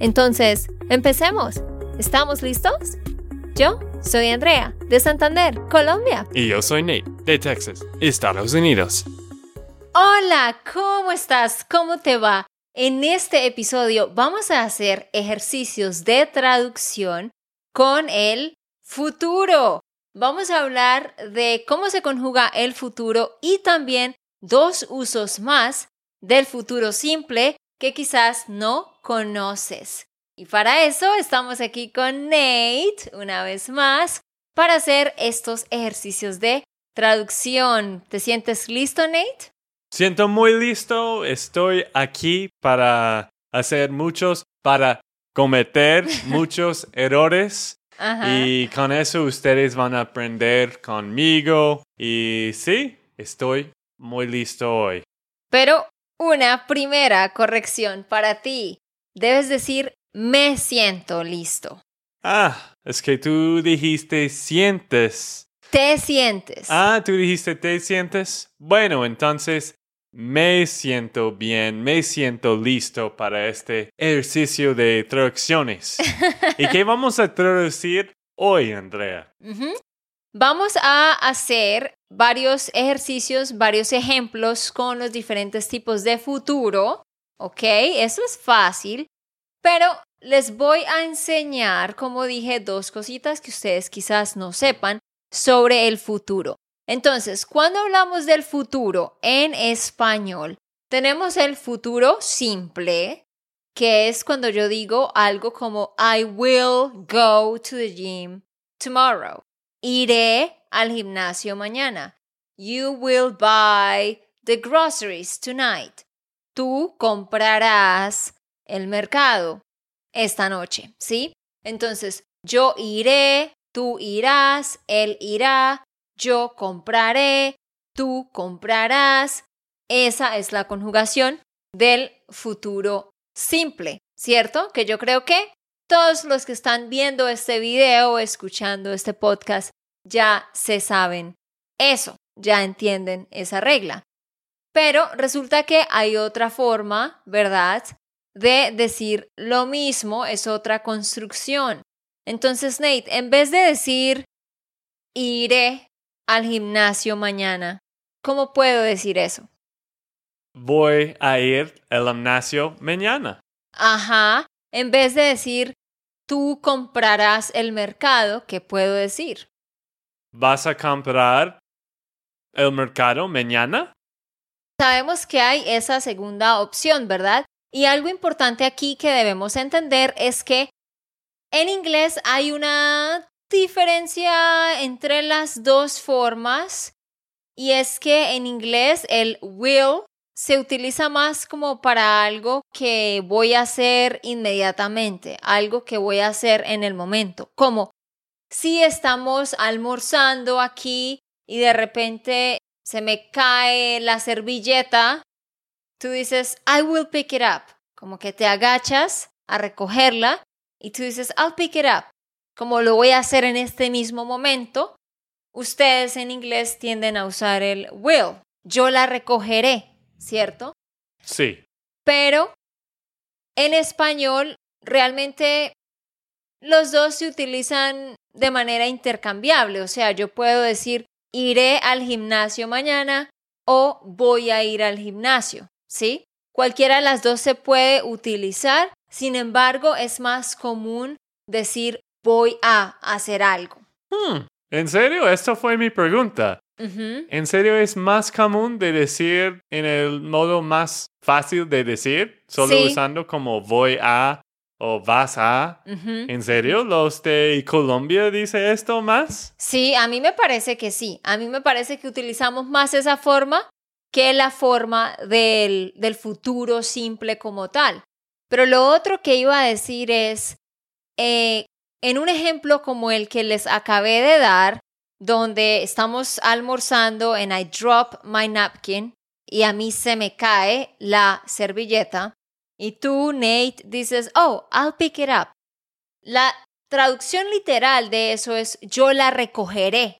Entonces, empecemos. ¿Estamos listos? Yo soy Andrea, de Santander, Colombia. Y yo soy Nate, de Texas, Estados Unidos. Hola, ¿cómo estás? ¿Cómo te va? En este episodio vamos a hacer ejercicios de traducción con el futuro. Vamos a hablar de cómo se conjuga el futuro y también dos usos más del futuro simple que quizás no conoces. Y para eso estamos aquí con Nate una vez más para hacer estos ejercicios de traducción. ¿Te sientes listo, Nate? Siento muy listo. Estoy aquí para hacer muchos, para cometer muchos errores y con eso ustedes van a aprender conmigo. Y sí, estoy muy listo hoy. Pero una primera corrección para ti. Debes decir me siento listo. Ah, es que tú dijiste sientes. Te sientes. Ah, tú dijiste te sientes. Bueno, entonces me siento bien, me siento listo para este ejercicio de traducciones. ¿Y qué vamos a traducir hoy, Andrea? Vamos a hacer varios ejercicios, varios ejemplos con los diferentes tipos de futuro. ¿Ok? Eso es fácil. Pero les voy a enseñar, como dije, dos cositas que ustedes quizás no sepan sobre el futuro. Entonces, cuando hablamos del futuro en español, tenemos el futuro simple, que es cuando yo digo algo como I will go to the gym tomorrow. Iré al gimnasio mañana. You will buy the groceries tonight. Tú comprarás el mercado esta noche, ¿sí? Entonces, yo iré, tú irás, él irá, yo compraré, tú comprarás. Esa es la conjugación del futuro simple, ¿cierto? Que yo creo que todos los que están viendo este video escuchando este podcast ya se saben eso, ya entienden esa regla. Pero resulta que hay otra forma, ¿verdad? De decir lo mismo, es otra construcción. Entonces, Nate, en vez de decir iré al gimnasio mañana. ¿Cómo puedo decir eso? Voy a ir al gimnasio mañana. Ajá. En vez de decir tú comprarás el mercado, ¿qué puedo decir? ¿Vas a comprar el mercado mañana? Sabemos que hay esa segunda opción, ¿verdad? Y algo importante aquí que debemos entender es que en inglés hay una diferencia entre las dos formas y es que en inglés el will se utiliza más como para algo que voy a hacer inmediatamente, algo que voy a hacer en el momento, como si estamos almorzando aquí y de repente se me cae la servilleta, tú dices, I will pick it up, como que te agachas a recogerla y tú dices, I'll pick it up como lo voy a hacer en este mismo momento, ustedes en inglés tienden a usar el will. Yo la recogeré, ¿cierto? Sí. Pero en español realmente los dos se utilizan de manera intercambiable. O sea, yo puedo decir iré al gimnasio mañana o voy a ir al gimnasio, ¿sí? Cualquiera de las dos se puede utilizar, sin embargo, es más común decir voy a hacer algo. Hmm, ¿En serio? Esta fue mi pregunta. ¿En serio es más común de decir en el modo más fácil de decir? Solo usando como voy a o vas a. ¿En serio? ¿Los de Colombia dice esto más? Sí, a mí me parece que sí. A mí me parece que utilizamos más esa forma que la forma del, del futuro simple como tal. Pero lo otro que iba a decir es, eh, en un ejemplo como el que les acabé de dar, donde estamos almorzando and I drop my napkin y a mí se me cae la servilleta y tú, Nate, dices, oh, I'll pick it up. La traducción literal de eso es yo la recogeré,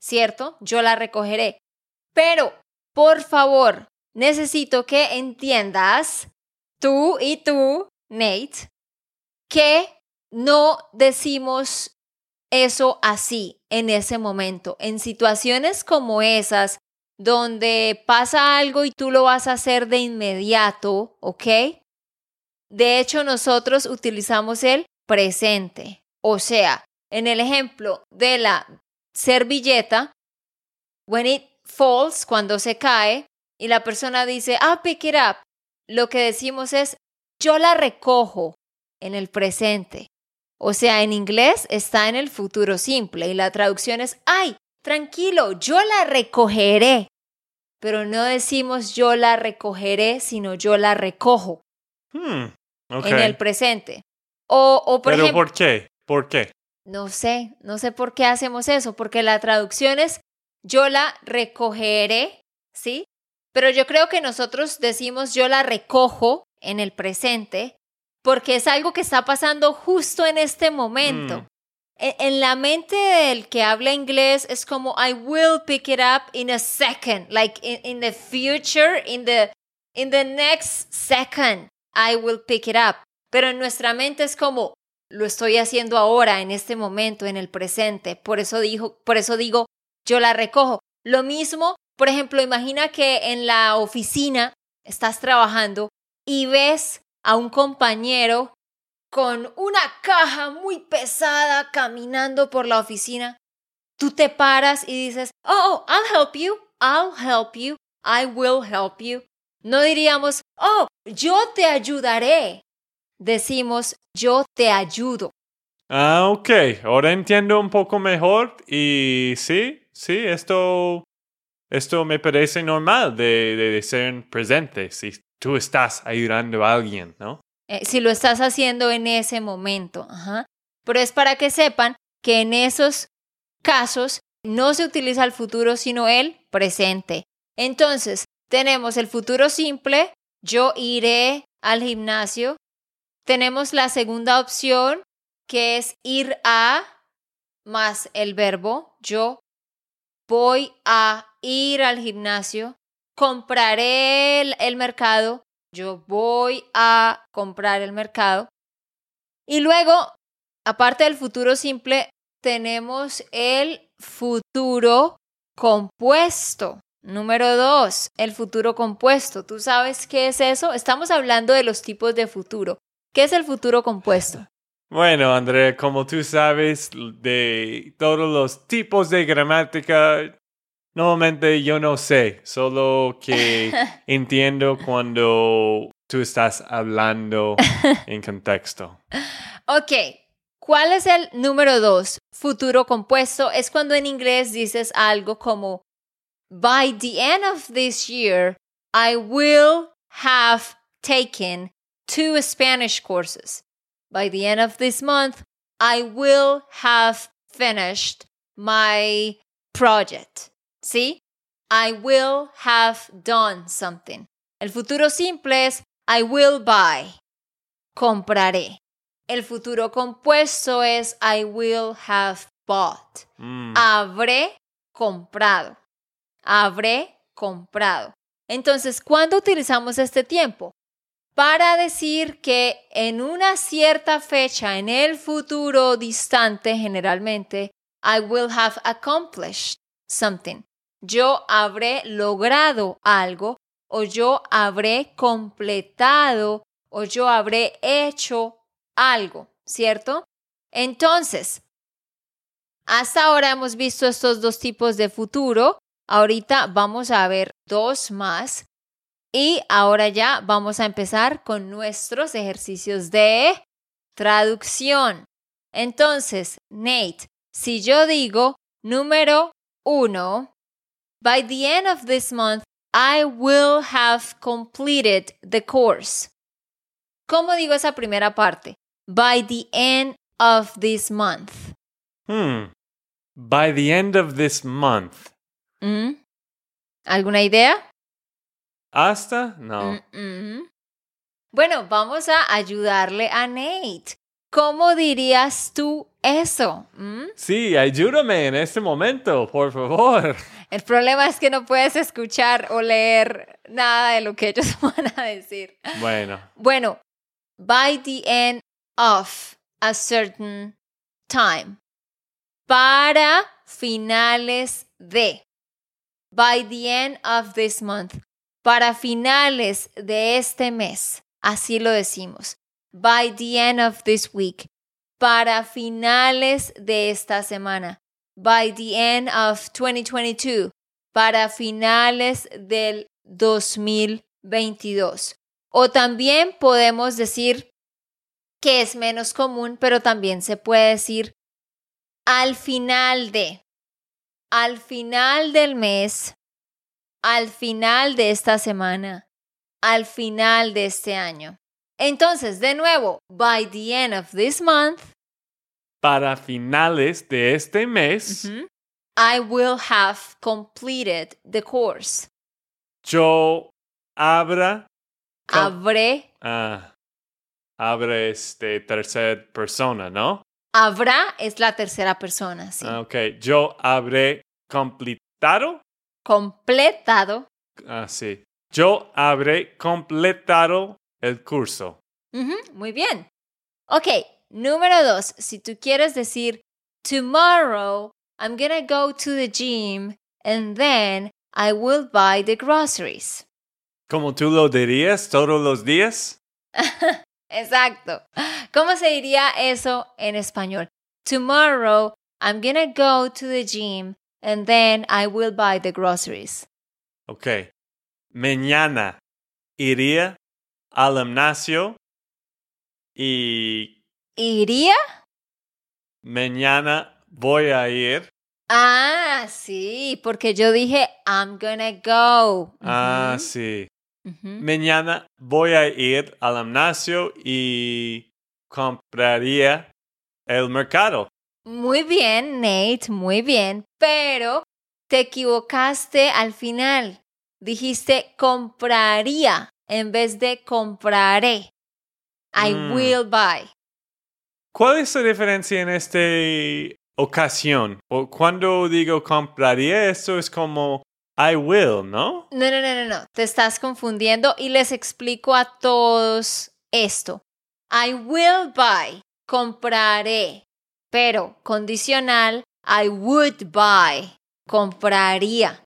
¿cierto? Yo la recogeré. Pero, por favor, necesito que entiendas, tú y tú, Nate, que no decimos eso así en ese momento. En situaciones como esas, donde pasa algo y tú lo vas a hacer de inmediato, ¿ok? De hecho, nosotros utilizamos el presente. O sea, en el ejemplo de la servilleta, when it falls, cuando se cae, y la persona dice, ah, pick it up, lo que decimos es, yo la recojo en el presente. O sea, en inglés está en el futuro simple y la traducción es, ay, tranquilo, yo la recogeré. Pero no decimos yo la recogeré, sino yo la recojo. Hmm, en el presente. O, o por ¿Pero ejemplo, por qué? ¿Por qué? No sé, no sé por qué hacemos eso, porque la traducción es yo la recogeré, ¿sí? Pero yo creo que nosotros decimos yo la recojo en el presente porque es algo que está pasando justo en este momento. Mm. En, en la mente del que habla inglés es como I will pick it up in a second, like in, in the future, in the in the next second, I will pick it up. Pero en nuestra mente es como lo estoy haciendo ahora, en este momento, en el presente. Por eso dijo, por eso digo, yo la recojo. Lo mismo, por ejemplo, imagina que en la oficina estás trabajando y ves a un compañero con una caja muy pesada caminando por la oficina, tú te paras y dices, oh, I'll help you, I'll help you, I will help you. No diríamos, oh, yo te ayudaré. Decimos, yo te ayudo. Ah, ok. Ahora entiendo un poco mejor y sí, sí, esto, esto me parece normal de, de, de ser presente. Si tú estás ayudando a alguien, ¿no? Eh, si lo estás haciendo en ese momento. Pero es para que sepan que en esos casos no se utiliza el futuro, sino el presente. Entonces, tenemos el futuro simple, yo iré al gimnasio. Tenemos la segunda opción, que es ir a más el verbo, yo voy a ir al gimnasio, compraré el mercado, yo voy a comprar el mercado. Y luego, aparte del futuro simple, tenemos el futuro compuesto. Número dos, el futuro compuesto. ¿Tú sabes qué es eso? Estamos hablando de los tipos de futuro. ¿Qué es el futuro compuesto? Bueno, André, como tú sabes de todos los tipos de gramática, normalmente yo no sé, solo que entiendo cuando tú estás hablando en contexto. Ok, ¿cuál es el número dos? Futuro compuesto es cuando en inglés dices algo como By the end of this year, I will have taken two Spanish courses. By the end of this month, I will have finished my project. ¿Sí? I will have done something. El futuro simple es I will buy. Compraré. El futuro compuesto es I will have bought. Mm. Habré comprado. Habré comprado. Entonces, ¿cuándo utilizamos este tiempo? Para decir que en una cierta fecha, en el futuro distante generalmente, I will have accomplished something. Yo habré logrado algo o yo habré completado o yo habré hecho algo, ¿cierto? Entonces, hasta ahora hemos visto estos dos tipos de futuro. Ahorita vamos a ver dos más. Y ahora ya vamos a empezar con nuestros ejercicios de traducción. Entonces, Nate, si yo digo número uno, by the end of this month, I will have completed the course. ¿Cómo digo esa primera parte? By the end of this month. Hmm. By the end of this month. ¿Mm? ¿Alguna idea? ¿Hasta? No. Mm-mm. Bueno, vamos a ayudarle a Nate. ¿Cómo dirías tú eso? ¿Mm? Sí, ayúdame en este momento, por favor. El problema es que no puedes escuchar o leer nada de lo que ellos van a decir. Bueno, Bueno, by the end of a certain time. Para finales de. By the end of this month. Para finales de este mes. Así lo decimos. By the end of this week. Para finales de esta semana. By the end of 2022. Para finales del 2022. O también podemos decir que es menos común, pero también se puede decir al final de, al final del mes, al final de esta semana, al final de este año. Entonces, de nuevo, by the end of this month, para finales de este mes, I will have completed the course. yo abra, com- Habré, ah, abre este tercera persona, ¿no? habrá es la tercera persona, sí. Ah, Ok, yo habré completado. Completado. Ah, sí. Yo habré completado el curso. Muy bien. Ok, número dos. Si tú quieres decir, tomorrow I'm gonna go to the gym and then I will buy the groceries. ¿Cómo tú lo dirías todos los días? Exacto. ¿Cómo se diría eso en español? Tomorrow I'm gonna go to the gym and then I will buy the groceries. Ok. Mañana iría al gimnasio y ¿Iría? mañana voy a ir. Ah, sí, porque yo dije I'm gonna go. Ah, sí. Mañana voy a ir al gimnasio y compraría el mercado. Muy bien, Nate, muy bien, pero te equivocaste al final. Dijiste compraría en vez de compraré. I Mm. will buy. ¿Cuál es la diferencia en esta ocasión? O cuando digo compraría, esto es como I will, ¿no? No, no, no, no, no, te estás confundiendo y les explico a todos esto. I will buy, compraré, pero condicional, I would buy, compraría.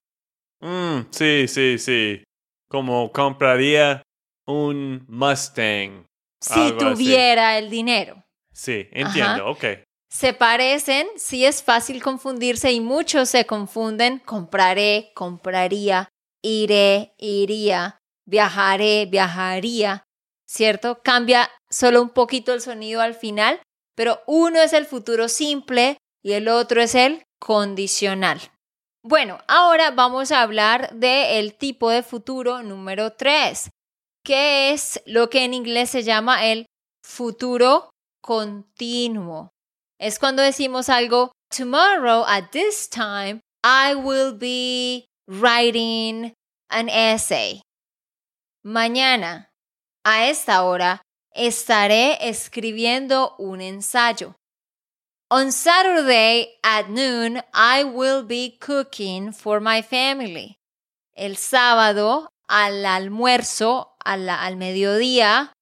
Mm, sí, sí, sí. Como compraría un Mustang. Si así. tuviera el dinero. Sí, entiendo, ok. Se parecen, sí es fácil confundirse y muchos se confunden. Compraré, compraría, iré, iría, viajaré, viajaría, ¿cierto? Cambia solo un poquito el sonido al final, pero uno es el futuro simple y el otro es el condicional. Bueno, ahora vamos a hablar del tipo de futuro número 3, que es lo que en inglés se llama el futuro continuo. Es cuando decimos algo, tomorrow at this time, I will be writing an essay. Mañana, a esta hora, estaré escribiendo un ensayo. On Saturday at noon, I will be cooking for my family. El sábado, al almuerzo, al, al mediodía,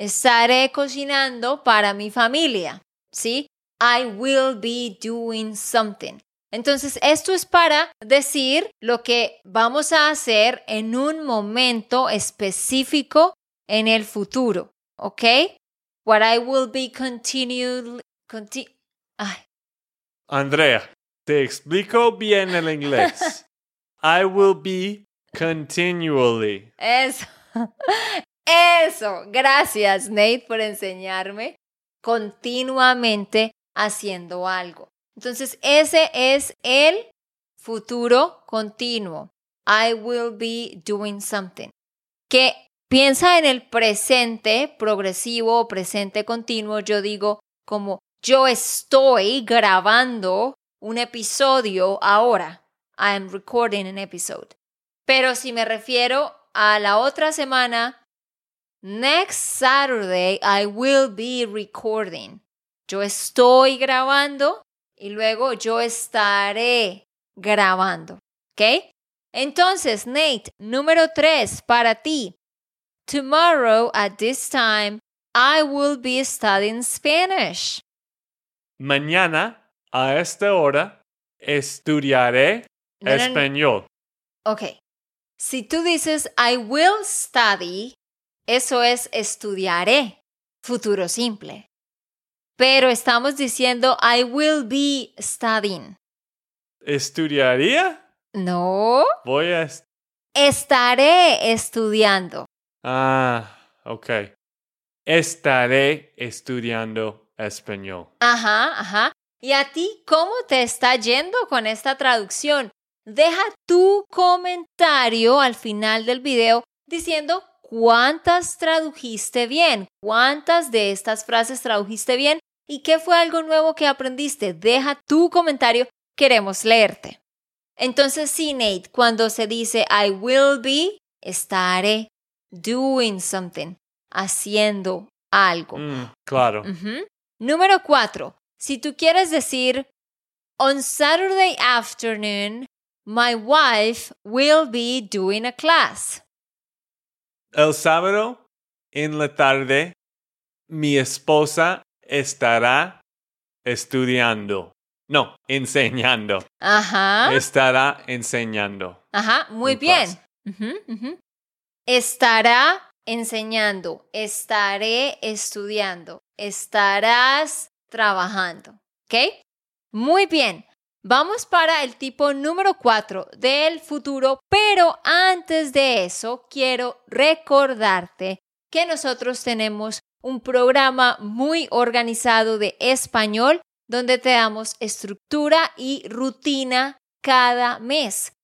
estaré cocinando para mi familia. ¿Sí? I will be doing something. Entonces, esto es para decir lo que vamos a hacer en un momento específico en el futuro. ¿Ok? What I will be continually. Conti Ay, Andrea, te explico bien el inglés. I will be continually. Eso. Eso. Gracias, Nate, por enseñarme continuamente haciendo algo. Entonces, ese es el futuro continuo. I will be doing something. Que piensa en el presente progresivo o presente continuo. Yo digo como yo estoy grabando un episodio ahora. I am recording an episode. Pero si me refiero a la otra semana, next Saturday I will be recording. Yo estoy grabando y luego yo estaré grabando. ¿Ok? Entonces, Nate, número tres para ti. Tomorrow at this time, I will be studying Spanish. Mañana a esta hora estudiaré español. Ok. Si tú dices I will study, eso es estudiaré, futuro simple. Pero estamos diciendo I will be studying. ¿Estudiaría? No. Voy a... Estaré estudiando. Ah, ok. Estaré estudiando español. Ajá, ajá. ¿Y a ti cómo te está yendo con esta traducción? Deja tu comentario al final del video diciendo cuántas tradujiste bien, cuántas de estas frases tradujiste bien y qué fue algo nuevo que aprendiste. Deja tu comentario, queremos leerte. Entonces, sí, Nate, cuando se dice I will be, estaré doing something, haciendo algo. Mm, claro. Número cuatro, si tú quieres decir, on Saturday afternoon, my wife will be doing a class. El sábado en la tarde, mi esposa estará estudiando. No, enseñando. Ajá. Estará enseñando. Ajá, muy bien. Estará enseñando. Estaré estudiando. Estarás trabajando. ¿Ok? Muy bien. Vamos para el tipo número 4 del futuro, pero antes de eso quiero recordarte que nosotros tenemos un programa muy organizado de español donde te damos estructura y rutina cada mes.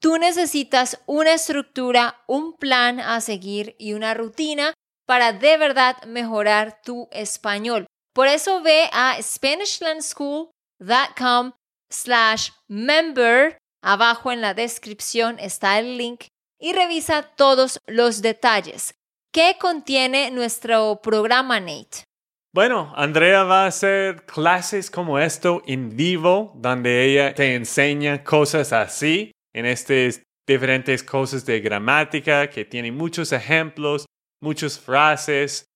Tú necesitas una estructura, un plan a seguir y una rutina para de verdad mejorar tu español. Por eso ve a SpanishLandSchool.com slash member. Abajo en la descripción está el link y revisa todos los detalles. ¿Qué contiene nuestro programa, Nate? Bueno, Andrea va a hacer clases como esto en vivo, donde ella te enseña cosas así, en estas diferentes cosas de gramática, que tiene muchos ejemplos, muchas frases.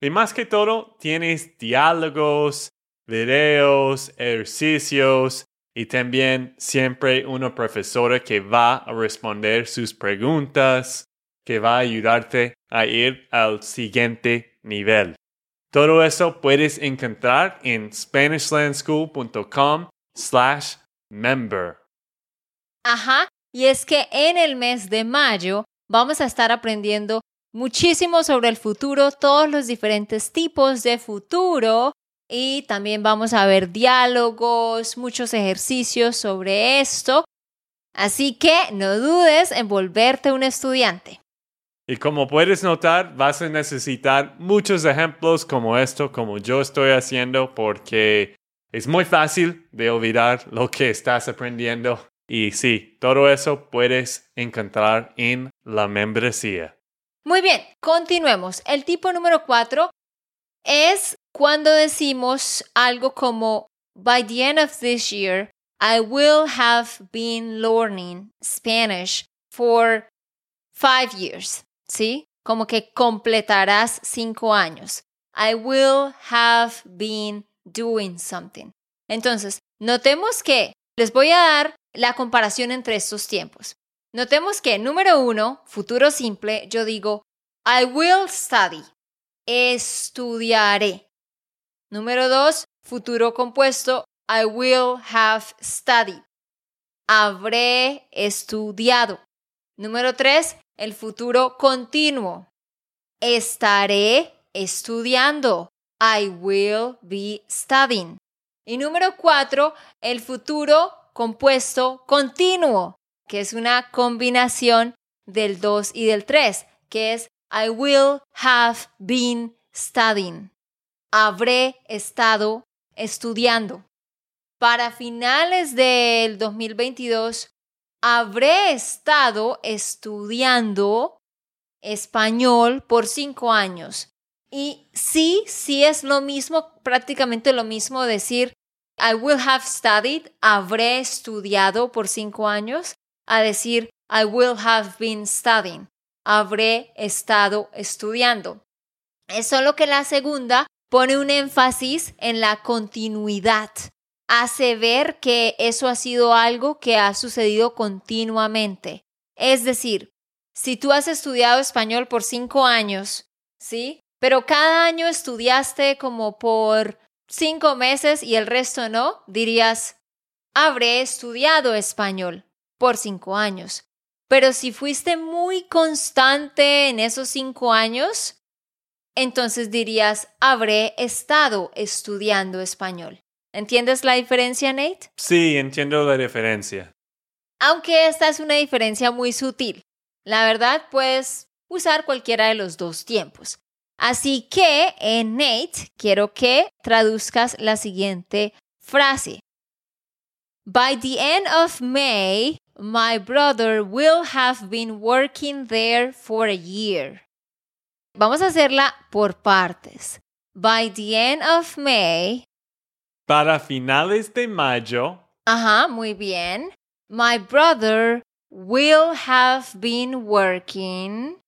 Y más que todo, tienes diálogos, videos, ejercicios y también siempre una profesora que va a responder sus preguntas, que va a ayudarte a ir al siguiente nivel. Todo eso puedes encontrar en SpanishLandSchool.com slash member. Ajá, y es que en el mes de mayo vamos a estar aprendiendo muchísimo sobre el futuro, todos los diferentes tipos de futuro y también vamos a ver diálogos, muchos ejercicios sobre esto. Así que no dudes en volverte un estudiante. Y como puedes notar, vas a necesitar muchos ejemplos como esto, como yo estoy haciendo, porque es muy fácil de olvidar lo que estás aprendiendo. Y sí, todo eso puedes encontrar en la membresía. Muy bien, continuemos. El tipo número cuatro es cuando decimos algo como, by the end of this year, I will have been learning Spanish for five years. ¿sí? Como que completarás cinco años. I will have been doing something. Entonces, notemos que les voy a dar la comparación entre estos tiempos. Notemos que, número uno, futuro simple, yo digo, I will study. Estudiaré. Número dos, futuro compuesto, I will have studied. Habré estudiado. Número tres, el futuro continuo. Estaré estudiando. I will be studying. Y número cuatro, el futuro compuesto continuo, que es una combinación del 2 y del 3, que es I will have been studying. Habré estado estudiando. Para finales del 2022, habré estado estudiando español por cinco años. Y sí, sí es lo mismo, prácticamente lo mismo decir I will have studied, habré estudiado por cinco años, a decir I will have been studying, habré estado estudiando. Es solo que la segunda pone un énfasis en la continuidad. Hace ver que eso ha sido algo que ha sucedido continuamente. Es decir, si tú has estudiado español por cinco años, ¿sí? Pero cada año estudiaste como por cinco meses y el resto no, dirías, habré estudiado español por cinco años. Pero si fuiste muy constante en esos cinco años, entonces dirías, habré estado estudiando español. ¿Entiendes la diferencia, Nate? Sí, entiendo la diferencia. Aunque esta es una diferencia muy sutil. La verdad, puedes usar cualquiera de los dos tiempos. Así que, en Nate, quiero que traduzcas la siguiente frase. By the end of May, my brother will have been working there for a year. Vamos a hacerla por partes. By the end of May. Para finales de mayo. Ajá, muy bien. My brother will have been working.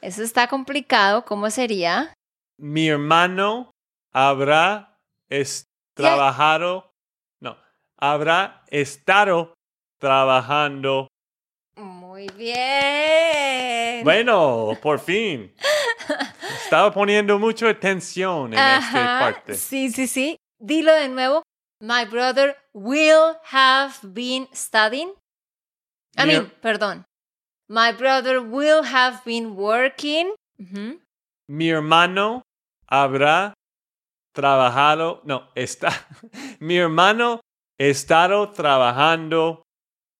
Eso está complicado. ¿Cómo sería? Mi hermano habrá trabajado. No, habrá estado trabajando. Muy bien. Bueno, por fin. Estaba poniendo mucha atención en esta parte. Sí, sí, sí. Dilo de nuevo. My brother will have been studying. I mean, perdón. My brother will have been working. Mi hermano habrá trabajado. No, está. Mi hermano estado trabajando.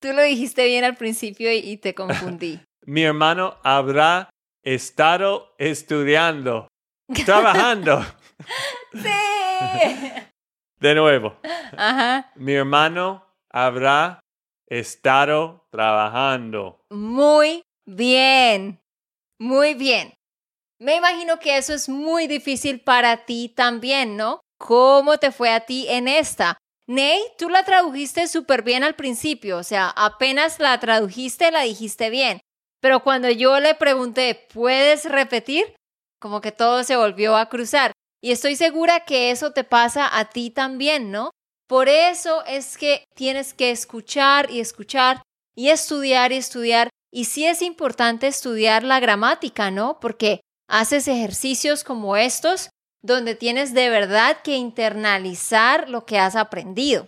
Tú lo dijiste bien al principio y te confundí. Mi hermano habrá estado estudiando, trabajando. sí. De nuevo. Ajá. Mi hermano habrá estado trabajando. Muy bien. Muy bien. Me imagino que eso es muy difícil para ti también, ¿no? ¿Cómo te fue a ti en esta? Ney, tú la tradujiste súper bien al principio, o sea, apenas la tradujiste, la dijiste bien. Pero cuando yo le pregunté, ¿puedes repetir? Como que todo se volvió a cruzar. Y estoy segura que eso te pasa a ti también, ¿no? Por eso es que tienes que escuchar y escuchar y estudiar y estudiar. Y sí es importante estudiar la gramática, ¿no? Porque haces ejercicios como estos donde tienes de verdad que internalizar lo que has aprendido.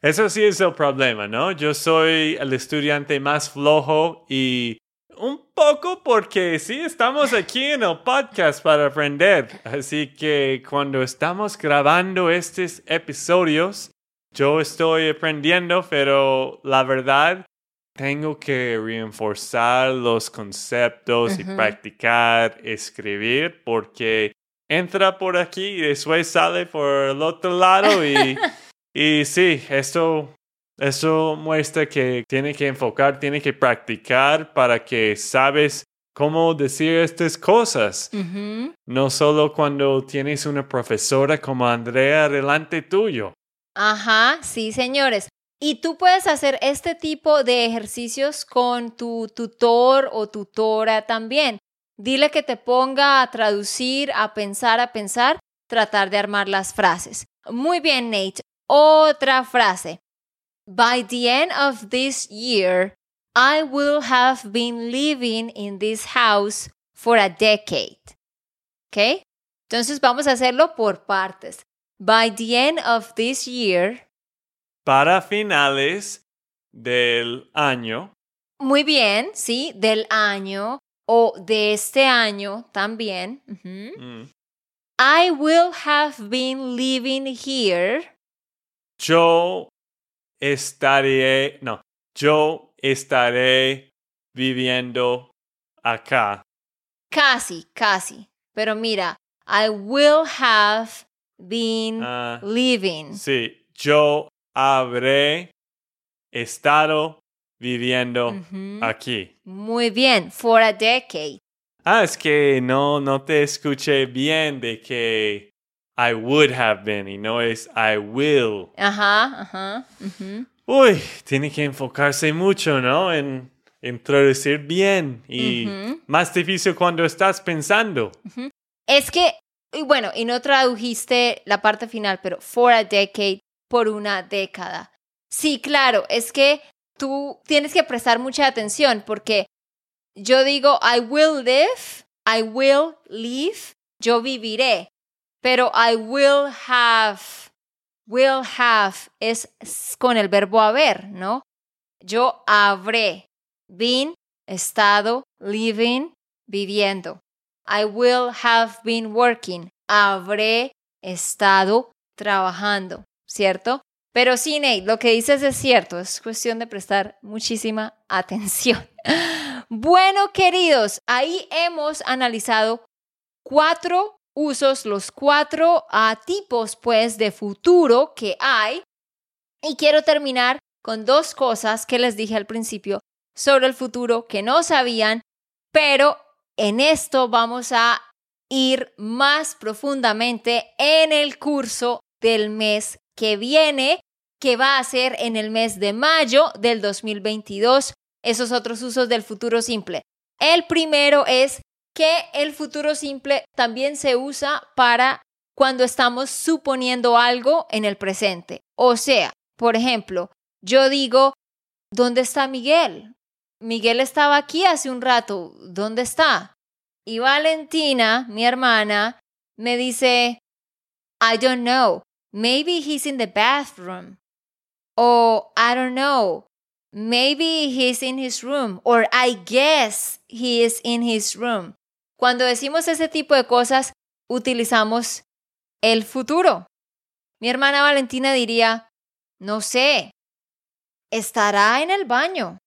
Eso sí es el problema, ¿no? Yo soy el estudiante más flojo y un poco porque sí, estamos aquí en el podcast para aprender. Así que cuando estamos grabando estos episodios, yo estoy aprendiendo, pero la verdad, tengo que reforzar los conceptos y practicar, escribir, porque entra por aquí y después sale por el otro lado y, y sí, esto eso muestra que tiene que enfocar, tiene que practicar para que sabes cómo decir estas cosas. No solo cuando tienes una profesora como Andrea delante tuyo. Ajá, sí, señores. Y tú puedes hacer este tipo de ejercicios con tu tutor o tutora también. Dile que te ponga a traducir, a pensar, a pensar, tratar de armar las frases. Muy bien, Nate. Otra frase. By the end of this year, I will have been living in this house for a decade. ¿Ok? Entonces vamos a hacerlo por partes. By the end of this year. Para finales del año. Muy bien, sí, del año o de este año también. Mm. I will have been living here. Yo estaré, no, yo estaré viviendo acá. casi, casi. Pero mira, I will have been Ah, living. Sí, yo habré estado viviendo aquí. Muy bien, for a decade. Ah, es que no, no te escuché bien de que I would have been y no es I will. Ajá, ajá. ujú. Uy, tiene que enfocarse mucho, ¿no? En introducir bien y más difícil cuando estás pensando. Es que, y bueno, y no tradujiste la parte final, pero for a decade, por una década. Sí, claro, es que tú tienes que prestar mucha atención porque yo digo I will live, I will live, yo viviré, pero I will have, will have es con el verbo haber, ¿no? Yo habré, been, estado, living, viviendo. I will have been working. Habré estado trabajando, ¿cierto? Pero sí, Nate, lo que dices es cierto, es cuestión de prestar muchísima atención. Bueno, queridos, ahí hemos analizado cuatro usos, los cuatro tipos, pues, de futuro que hay. Y quiero terminar con dos cosas que les dije al principio sobre el futuro que no sabían, pero en esto vamos a ir más profundamente en el curso del mes que viene, que va a ser en el mes de mayo del 2022, esos otros usos del futuro simple. El primero es que el futuro simple también se usa para cuando estamos suponiendo algo en el presente. O sea, por ejemplo, yo digo, ¿dónde está Miguel? Miguel estaba aquí hace un rato, ¿dónde está? Y Valentina, mi hermana, me dice, I don't know, maybe he's in the bathroom. O I don't know, maybe he's in his room. Or I guess he is in his room. Cuando decimos ese tipo de cosas, utilizamos el futuro. Mi hermana Valentina diría, no sé, estará en el baño.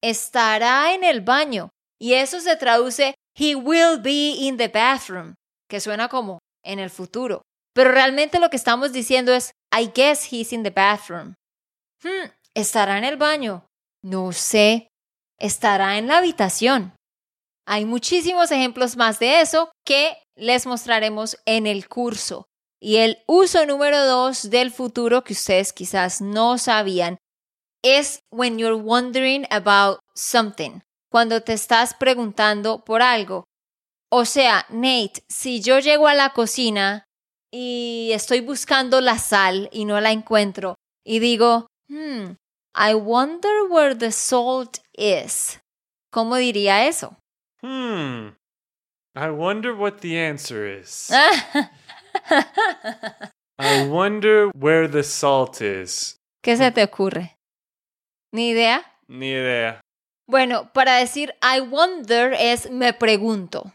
Estará en el baño. Y eso se traduce, he will be in the bathroom, que suena como en el futuro. Pero realmente lo que estamos diciendo es, I guess he's in the bathroom. Hmm, ¿estará en el baño? No sé. Estará en la habitación. Hay muchísimos ejemplos más de eso que les mostraremos en el curso. Y el uso número dos del futuro que ustedes quizás no sabían es when you're wondering about something, cuando te estás preguntando por algo. O sea, Nate, si yo llego a la cocina y estoy buscando la sal y no la encuentro y digo, hmm, I wonder where the salt is. ¿Cómo diría eso? Hmm. I wonder what the answer is. I wonder where the salt is. ¿Qué se te ocurre? ¿Ni idea? Ni idea. Bueno, para decir I wonder es me pregunto.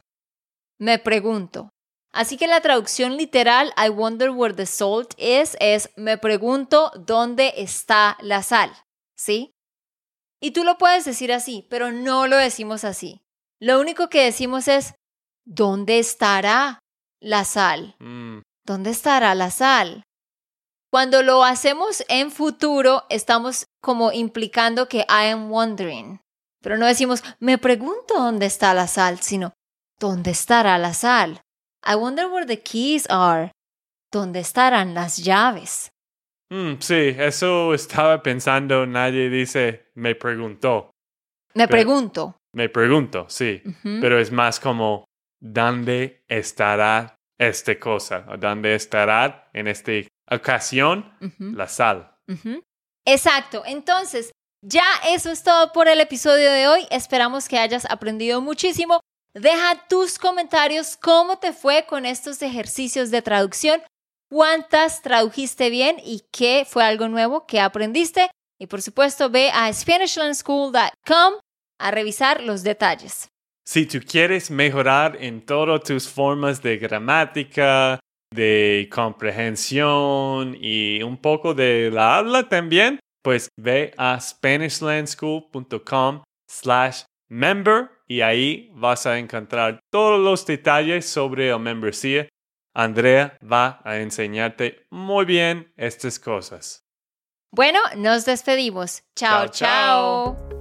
Me pregunto. Así que la traducción literal I wonder where the salt is es me pregunto dónde está la sal. ¿Sí? Y tú lo puedes decir así, pero no lo decimos así. Lo único que decimos es ¿dónde estará la sal? Hmm. ¿Dónde estará la sal? Cuando lo hacemos en futuro, estamos como implicando que I am wondering. Pero no decimos, me pregunto dónde está la sal, sino, ¿dónde estará la sal? I wonder where the keys are. ¿Dónde estarán las llaves? Hmm, sí, eso estaba pensando. Nadie dice me preguntó. Me Pero- pregunto. Me pregunto, sí. Pero es más como ¿dónde estará esta cosa? ¿O dónde estará en esta ocasión la sal? Exacto. Entonces, ya eso es todo por el episodio de hoy. Esperamos que hayas aprendido muchísimo. Deja tus comentarios cómo te fue con estos ejercicios de traducción, cuántas tradujiste bien y qué fue algo nuevo que aprendiste. Y por supuesto, ve a SpanishLearnSchool.com a revisar los detalles. Si tú quieres mejorar en todas tus formas de gramática, de comprehensión y un poco de la habla también, pues ve a SpanishLandSchool.com slash member y ahí vas a encontrar todos los detalles sobre el membresía. Andrea va a enseñarte muy bien estas cosas. Bueno, nos despedimos. Chao, chao.